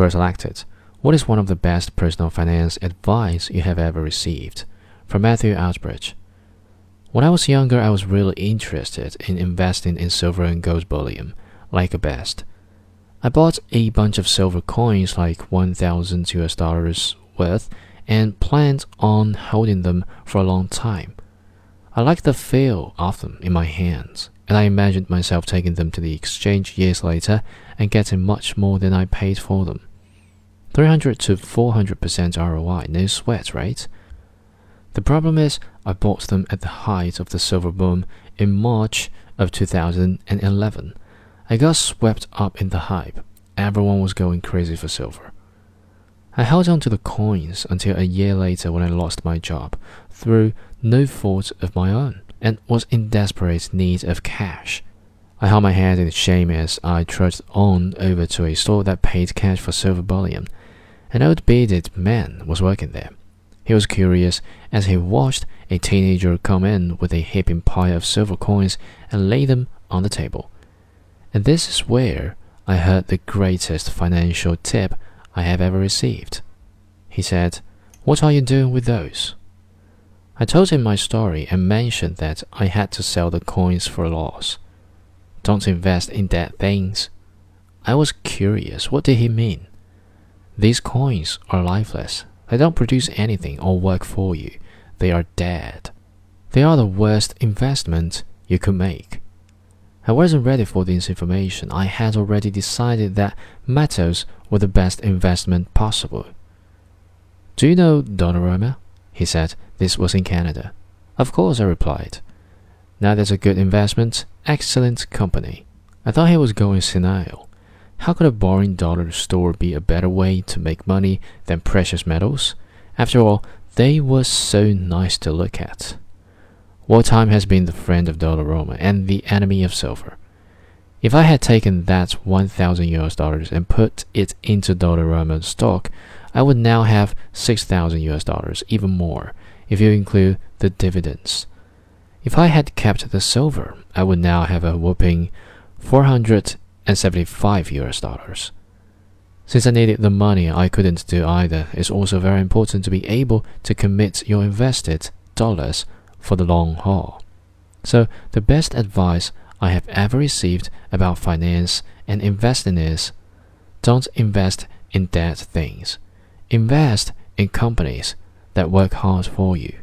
Query selected. What is one of the best personal finance advice you have ever received? From Matthew Outbridge. When I was younger, I was really interested in investing in silver and gold bullion, like a best. I bought a bunch of silver coins, like 1,000 US dollars worth, and planned on holding them for a long time. I liked the feel of them in my hands, and I imagined myself taking them to the exchange years later and getting much more than I paid for them. 300 to 400% ROI, no sweat, right? The problem is, I bought them at the height of the silver boom in March of 2011. I got swept up in the hype. Everyone was going crazy for silver. I held on to the coins until a year later when I lost my job through no fault of my own and was in desperate need of cash. I held my head in shame as I trudged on over to a store that paid cash for silver bullion. An old bearded man was working there. He was curious as he watched a teenager come in with a heaping pile of silver coins and lay them on the table. And this is where I heard the greatest financial tip I have ever received. He said, What are you doing with those? I told him my story and mentioned that I had to sell the coins for a loss. Don't invest in dead things. I was curious, what did he mean? These coins are lifeless. They don't produce anything or work for you. They are dead. They are the worst investment you could make. I wasn't ready for this information. I had already decided that metals were the best investment possible. Do you know Dollarama? He said this was in Canada. Of course, I replied. Now that's a good investment, excellent company. I thought he was going senile. How could a boring dollar store be a better way to make money than precious metals? After all, they were so nice to look at. Wartime has been the friend of Dollarama and the enemy of silver. If I had taken that 1000 US dollars and put it into Dollarama stock, I would now have 6000 US dollars, even more, if you include the dividends. If I had kept the silver, I would now have a whopping 400 and 75 US dollars. Since I needed the money, I couldn't do either. It's also very important to be able to commit your invested dollars for the long haul. So, the best advice I have ever received about finance and investing is don't invest in dead things. Invest in companies that work hard for you.